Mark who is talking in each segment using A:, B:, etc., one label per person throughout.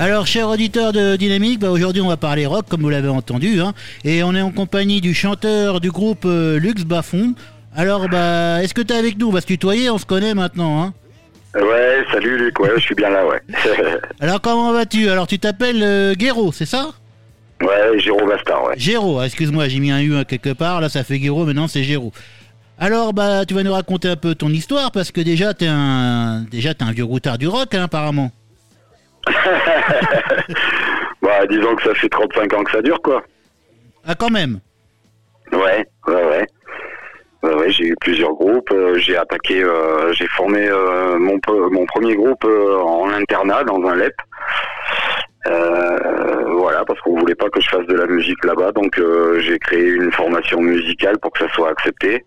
A: Alors, cher auditeur de Dynamique, bah, aujourd'hui on va parler rock, comme vous l'avez entendu, hein, et on est en compagnie du chanteur du groupe euh, Lux Bafon. Alors, bah, est-ce que tu es avec nous? On va se tutoyer, on se connaît maintenant. Hein
B: Ouais, salut Luc, ouais, je suis bien là, ouais.
A: Alors, comment vas-tu? Alors, tu t'appelles euh, Guéraud, c'est ça?
B: Ouais, Géraud Bastard, ouais.
A: Géraud, ah, excuse-moi, j'ai mis un U quelque part, là ça fait Guéraud, maintenant c'est Géraud. Alors, bah, tu vas nous raconter un peu ton histoire, parce que déjà, t'es un, déjà, t'es un vieux routard du rock, hein, apparemment.
B: bah, disons que ça fait 35 ans que ça dure, quoi.
A: Ah, quand même
B: Ouais, ouais, ouais. Ouais, j'ai eu plusieurs groupes. Euh, j'ai attaqué, euh, j'ai formé euh, mon, mon premier groupe en internat dans un LEP. voilà, parce qu'on voulait pas que je fasse de la musique là-bas, donc j'ai créé une formation musicale pour que ça soit accepté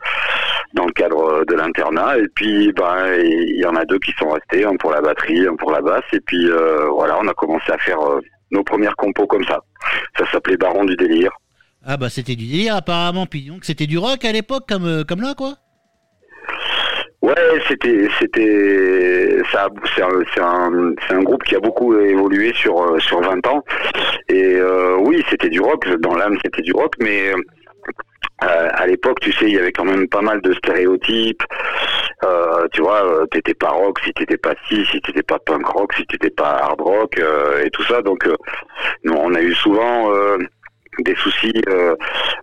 B: dans le cadre de l'internat. Et puis, ben, il y en a deux qui sont restés, un pour la batterie, un pour la basse. Et puis, voilà, on a commencé à faire nos premières compos comme ça. Ça s'appelait Baron du délire.
A: Ah bah c'était du délire apparemment, puis donc c'était du rock à l'époque comme, euh, comme là quoi
B: Ouais, c'était c'était ça c'est un, un, un, groupe qui a beaucoup évolué sur euh, sur 20 ans et euh, oui, c'était du rock dans l'âme, c'était du rock mais à l'époque, tu sais, il y avait quand même pas mal de stéréotypes. tu vois, t'étais pas rock si t'étais pas si, si t'étais pas punk rock, si t'étais pas hard rock et tout ça. Donc, nous, on a eu souvent des soucis euh,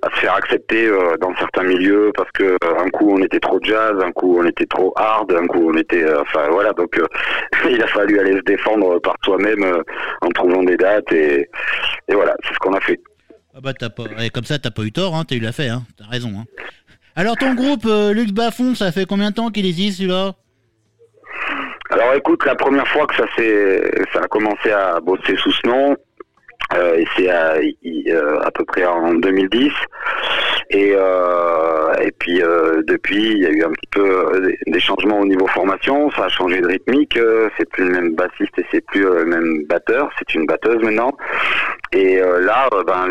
B: à se faire accepter euh, dans certains milieux parce que euh, un coup on était trop jazz, un coup on était trop hard, un coup on était enfin voilà donc il a fallu aller se défendre par soi-même en trouvant des dates et voilà c'est ce qu'on a fait.
A: Ah bah t'as pas comme ça t'as pas eu tort hein, t'as eu la fait hein, t'as raison hein. Alors ton groupe Lux Bafon ça fait combien de temps qu'il existe celui-là?
B: Alors écoute, la première fois que ça s'est, ça a commencé à bosser sous ce nom, euh, et c'est à, euh, à, peu près en 2010. Et, euh, et puis depuis, il y a eu un petit peu des changements au niveau formation. Ça a changé de rythmique. c'est plus le même bassiste et c'est plus le même batteur. C'est une batteuse maintenant. Et là, ben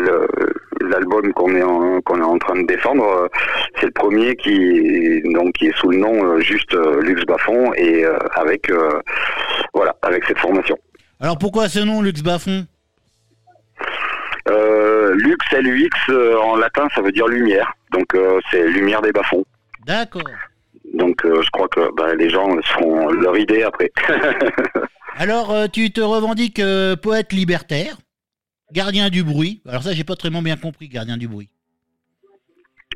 B: l'album qu'on est en, qu'on est en train de défendre, c'est le premier qui donc qui est sous le nom juste Lux Bafon et avec voilà avec cette formation.
A: Alors pourquoi ce nom Lux Bafon?
B: Euh, Lux, L-U-X, euh, en latin, ça veut dire lumière. Donc, euh, c'est lumière des bas-fonds.
A: D'accord.
B: Donc, je crois que bah, les gens seront leur idée après.
A: Alors, tu te revendiques poète libertaire, gardien du bruit. Alors ça, j'ai pas très bien compris, gardien du bruit.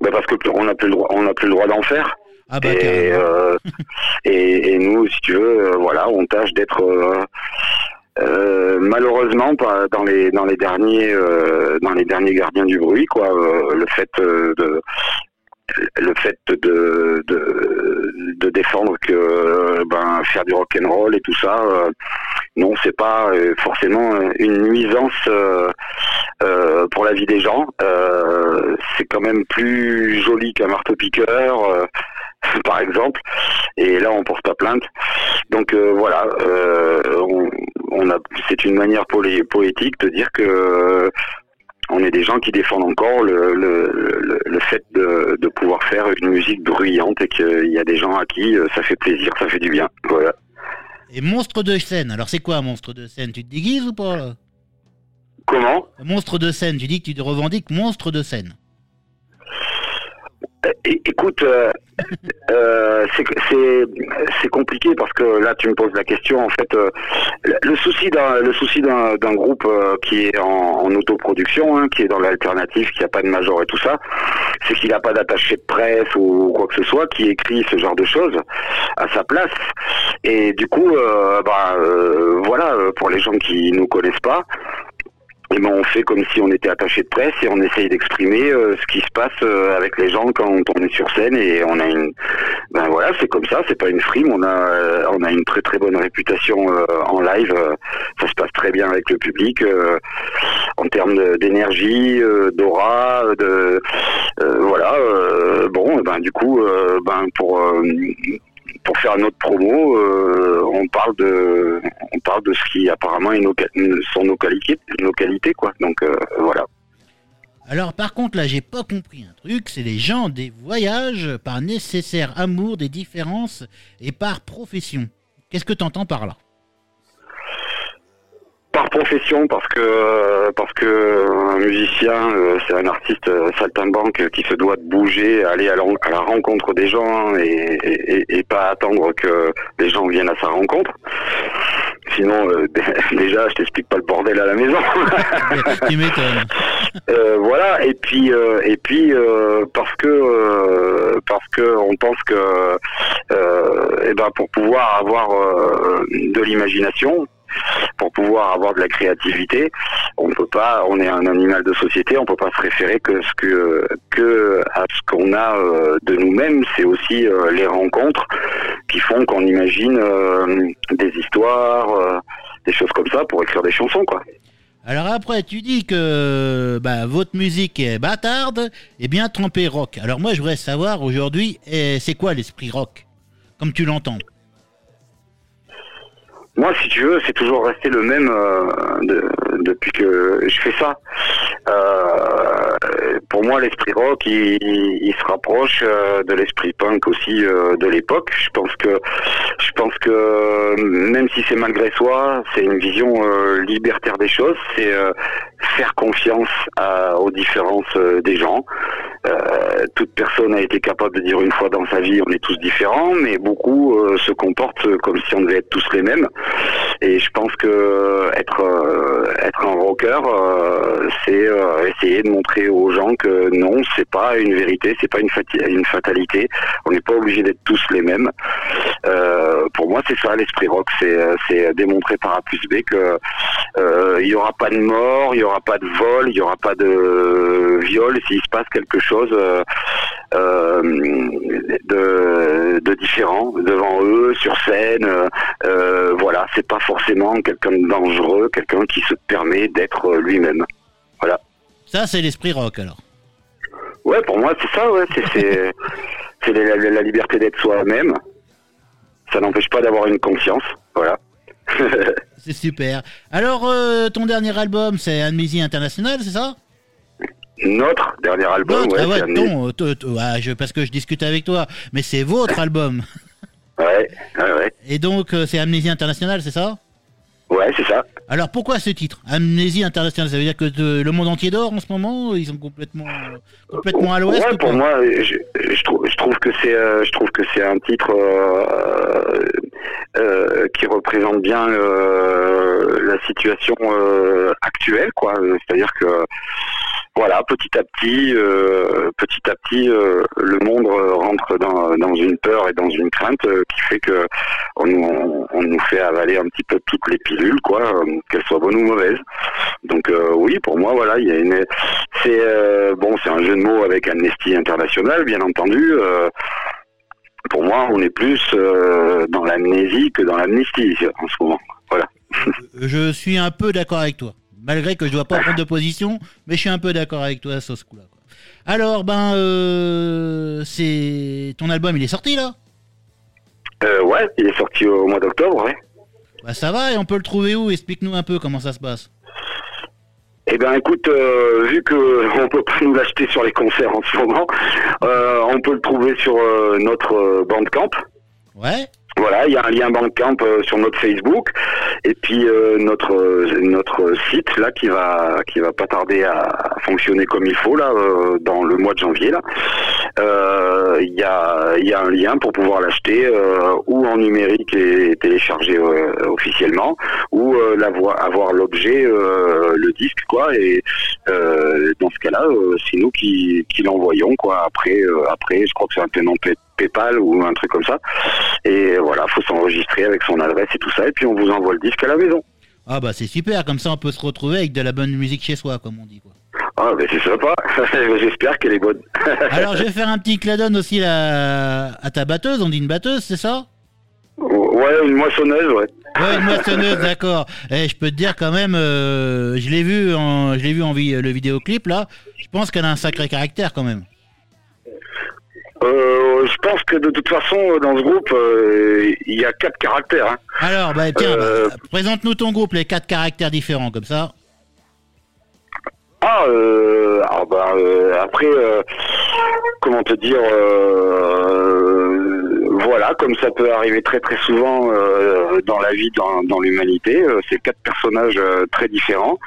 B: Bah parce que on n'a plus le droit, on n'a plus le droit d'en faire.
A: Ah bah,
B: et, et, et, nous, si tu veux, voilà, on tâche d'être euh, malheureusement, dans les dans les derniers euh, dans les derniers gardiens du bruit, quoi. Euh, le fait de le fait de, de, défendre que faire du rock and roll et tout ça, non, c'est pas forcément une nuisance pour la vie des gens. c'est quand même plus joli qu'un marteau piqueur. par exemple, et là on porte pas plainte. Donc voilà, on, c'est une manière poétique de dire que on est des gens qui défendent encore le, fait de, pouvoir faire une musique bruyante et qu'il y a des gens à qui euh, ça fait plaisir, ça fait du bien. Voilà.
A: Et monstre de scène, alors c'est quoi monstre de scène? Tu te déguises ou pas
B: Comment?
A: Monstre de scène, tu dis que tu te revendiques monstre de scène.
B: Écoute, euh, euh, c'est compliqué parce que là tu me poses la question. En fait, euh, le souci d'un le souci d'un groupe qui est en, autoproduction, hein, qui est dans l'alternative, qui n'a pas de major et tout ça, c'est qu'il n'a pas d'attaché de presse ou quoi que ce soit qui écrit ce genre de choses à sa place. Et du coup, bah, voilà, pour les gens qui nous connaissent pas, et ben on fait comme si on était attaché de presse et on essaye d'exprimer euh, ce qui se passe euh, avec les gens quand on est sur scène et on a une ben voilà c'est comme ça c'est pas une frime on a euh, on a une très très bonne réputation en live ça se passe très bien avec le public en termes d'énergie d'aura de voilà bon ben du coup ben pour pour faire notre promo, euh, on parle de, on parle de ce qui apparemment est nos, sont nos qualités, nos qualités quoi. Donc euh, voilà.
A: Alors par contre là j'ai pas compris un truc, c'est les gens des voyages par nécessaire amour des différences et par profession. Qu'est-ce que tu entends par là?
B: Profession parce que parce que un musicien, euh, c'est un artiste euh, saltimbanque qui se doit de bouger, aller à la, à la rencontre des gens et, et, et pas attendre que les gens viennent à sa rencontre. Sinon, euh, déjà, je t'explique pas le bordel à la maison.
A: tu m'étonnes.
B: Euh, voilà. Et puis, euh, et puis, euh, parce que, euh, parce que on pense que, euh, eh ben, pour pouvoir avoir euh, de l'imagination, pour pouvoir avoir de la créativité, on peut pas, on est un animal de société, on peut pas se référer que ce que que à ce qu'on a euh, de nous-mêmes, c'est aussi euh, les rencontres qui font qu'on imagine euh, des histoires, des choses comme ça pour écrire des chansons quoi.
A: Alors après, tu dis que bah, votre musique est bâtarde et bien trempée rock. Alors moi, je voudrais savoir aujourd'hui, eh, c'est quoi l'esprit rock Comme tu l'entends?
B: Moi, si tu veux, c'est toujours resté le même euh, de- depuis que je fais ça. Euh, pour moi, l'esprit rock, il, il se rapproche euh, de l'esprit punk aussi euh, de l'époque. Je pense que, je pense que même si c'est malgré soi, c'est une vision euh, libertaire des choses. C'est euh, faire confiance à- aux différences des gens. Euh, toute personne a été capable de dire une fois dans sa vie on est tous différents, mais beaucoup euh, se comportent comme si on devait être tous les mêmes. Et je pense que être euh, être un rocker, euh, c'est euh, essayer de montrer aux gens que non, c'est pas une vérité, c'est pas une, fatalité. On n'est pas obligé d'être tous les mêmes. Euh, pour moi, c'est ça l'esprit rock, c'est euh, démontrer par A plus B que euh, il y aura pas de mort, il y aura pas de vol, il y aura pas de viol s'il se passe quelque chose euh, euh, de différent devant eux sur scène. euh, euh, voilà, c'est pas forcément quelqu'un de dangereux, quelqu'un qui se permet d'être euh, lui-même.
A: Ça, c'est l'esprit rock alors.
B: Ouais, pour moi, c'est ça, ouais, c'est la, la- la liberté d'être soi-même. Ça n'empêche pas d'avoir une conscience, voilà.
A: C'est super. Alors, euh, ton dernier album, c'est Amnésie International, c'est ça?
B: Notre dernier album, ouais,
A: ah ouais, ton, euh, ah, je- parce que je discute avec toi, mais c'est votre album.
B: ouais, ouais, ouais,
A: Et donc, euh, c'est Amnésie International, c'est ça?
B: Ouais, c'est ça.
A: Alors, pourquoi ce titre? Amnésie International, ça veut dire que le monde entier dort en ce moment Ils sont complètement, complètement à l'ouest
B: Ouais,
A: ou
B: pour moi, je, je trouve, je trouve que c'est, euh, je trouve que c'est un titre euh, qui représente bien la situation actuelle, quoi. C'est-à-dire que voilà, petit à petit, euh, petit à petit, euh, le monde euh, rentre dans, dans une peur et dans une crainte euh, qui fait que on, nous- on, nous fait avaler un petit peu toutes les pilules, quoi, euh, qu'elles soient bonnes ou mauvaises. Donc euh, oui, pour moi, voilà, il y a une, c'est bon, c'est un jeu de mots avec Amnesty International, bien entendu. pour moi, on est plus euh, dans l'amnésie que dans l'amnistie en ce moment. Voilà.
A: Je suis un peu d'accord avec toi. Malgré que je dois pas prendre de position, mais je suis un peu d'accord avec toi sur ce coup-là. quoi. Alors, ben, euh, c'est ton album, il est sorti là?
B: Euh, ouais, il est sorti au mois d'octobre, ouais.
A: Bah ça va, et on peut le trouver où? Explique-nous un peu comment ça se passe.
B: Eh ben, écoute, euh, vu que on peut pas nous l'acheter sur les concerts en ce moment, euh, on peut le trouver sur euh, notre euh, Bandcamp.
A: Ouais
B: Voilà, il y a un lien Bandcamp euh, sur notre Facebook et puis euh, notre euh, notre site là qui va qui va pas tarder à, fonctionner comme il faut là euh, dans le mois de janvier là. Euh, Il y a y a un lien pour pouvoir l'acheter euh, ou en numérique et télécharger euh, officiellement ou euh, avoir l'objet euh, le disque quoi et euh, dans ce cas-là euh, c'est nous qui qui l'envoyons quoi après euh, après je crois que c'est un paiement Pay- PayPal ou un truc comme ça et voilà, faut s'enregistrer avec son adresse et tout ça, et puis on vous envoie le disque à la maison.
A: Ah bah c'est super, comme ça on peut se retrouver avec de la bonne musique chez soi, comme on dit. Quoi.
B: Ah, mais c'est sympa. J'espère qu'elle est bonne.
A: Alors je vais faire un petit cladon aussi là, à ta batteuse, on dit une batteuse, c'est ça?
B: Ouais, une moissonneuse, ouais.
A: Ouais, une moissonneuse, d'accord. Et je peux te dire quand même, euh, je l'ai vu, en, je l'ai vu en vi- le vidéoclip là. Je pense qu'elle a un sacré caractère quand même.
B: Euh, je pense que de toute façon, dans ce groupe, euh, il y a quatre caractères. hein.
A: Alors, bah tiens,
B: Euh,
A: bah, présente-nous ton groupe, les quatre caractères différents comme ça.
B: Ah, euh, ah bah, euh, après, euh, comment te dire, euh, voilà, comme ça peut arriver très très souvent euh, dans la vie, dans, dans l'humanité, euh, c'est quatre personnages euh, très différents,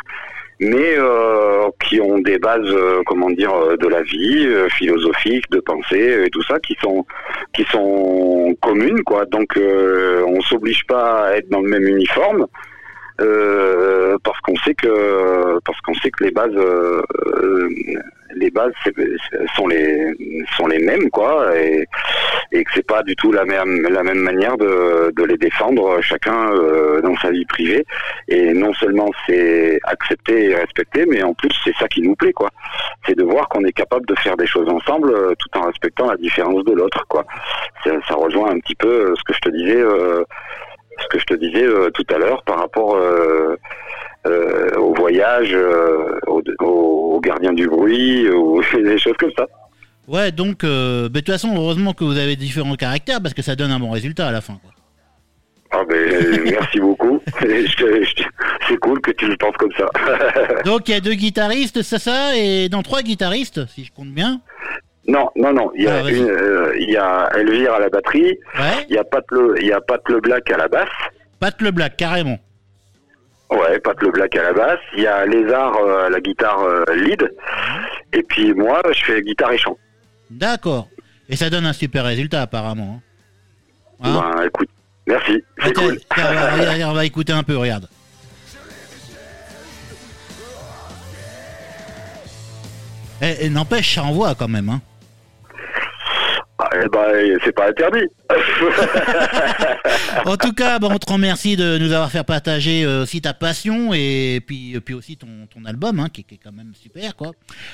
B: mais euh, qui ont des bases, euh, comment dire, euh, de la vie, euh, philosophiques, de pensée et tout ça, qui sont qui sont communes, quoi. Donc euh, on s'oblige pas à être dans le même uniforme. Euh, parce qu'on sait que parce qu'on sait que les bases euh, les bases sont les sont les mêmes quoi et, et que c'est pas du tout la même la même manière de, de les défendre chacun euh, dans sa vie privée. Et non seulement c'est accepté et respecté mais en plus c'est ça qui nous plaît quoi. C'est de voir qu'on est capable de faire des choses ensemble euh, tout en respectant la différence de l'autre quoi. Ça, ça rejoint un petit peu euh, ce que je te disais ce que je te disais euh, tout à l'heure par rapport euh, euh, au voyage, au, au- gardien du bruit, ou des choses comme ça.
A: Ouais, donc, de toute façon, heureusement que vous avez différents caractères parce que ça donne un bon résultat à la fin. Quoi.
B: Ah ben, merci beaucoup. C'est cool que tu le penses comme ça.
A: Donc, il y a deux guitaristes, c'est ça, et dans trois guitaristes, si je compte bien.
B: Non, non, non. Il y a
A: Ah,
B: une, euh, il y a Elvire à la batterie.
A: Ouais,
B: Il y a Pat le, il y a Pat le Black à la basse.
A: Pat le Black, carrément.
B: Ouais, Pat le Black à la basse. Il y a Lézard euh, à la guitare euh, lead. Et puis moi, je fais guitare et chant.
A: D'accord. Et ça donne un super résultat, apparemment. hein. Hein
B: Ben, écoute, merci. C'est cool.
A: on, va, écouter un peu, regarde. Eh, eh, N'empêche, ça envoie quand même. Hein.
B: Eh ben, c'est pas interdit.
A: En tout cas, bon, on te remercie de nous avoir fait partager euh, aussi ta passion et puis, puis aussi ton, ton album, hein, qui, qui est quand même super, quoi.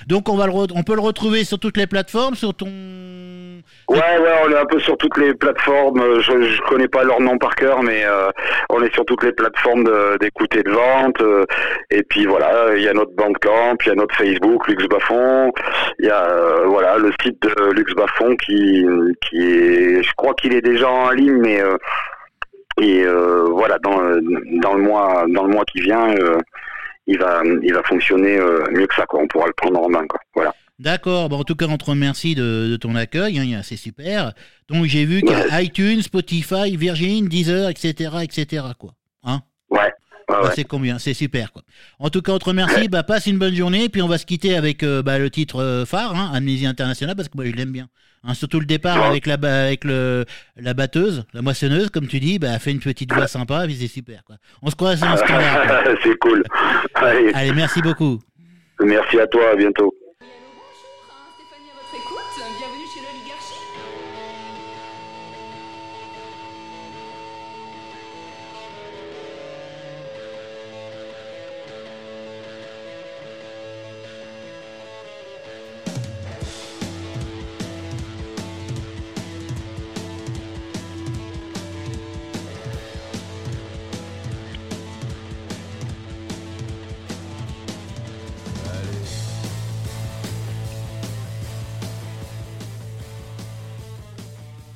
A: Donc, on, va le on peut le retrouver sur toutes les plateformes, sur ton...
B: Ouais, ouais, on est un peu sur toutes les plateformes. euh, Je, je connais pas leur nom par cœur, mais euh, on est sur toutes les plateformes d'écoute et de vente. euh, et puis voilà, il y a notre Bandcamp, il y a notre Facebook, Lux Bafon. Il y a euh, voilà le site de Lux Bafon qui qui est, je crois qu'il est déjà en ligne, mais euh, et euh, voilà dans le- dans le mois dans le mois qui vient. euh, il va, il va fonctionner mieux que ça, quoi. On pourra le prendre en main, quoi. Voilà.
A: D'accord, bon, en tout cas, on te remercie de, de ton accueil, hein, c'est super. Donc, j'ai vu qu'il y a iTunes, Spotify, Virgin, Deezer, etc., etc., quoi. Hein
B: Ouais. Ouais,
A: Bah,
B: ouais.
A: C'est combien? C'est super, quoi. En tout cas, on te remercie, bah, passe une bonne journée, puis on va se quitter avec euh, bah, le titre phare, hein, Amnésie Internationale, parce que moi, je l'aime bien. Hein, surtout le départ
B: Ouais.
A: avec la avec le la batteuse, la moissonneuse, comme tu dis, bah, fait une petite voix sympa, puis c'est super, quoi. On se croise temps-là. quoi.
B: c'est cool. Allez,
A: Allez, merci beaucoup.
B: merci à toi, à bientôt.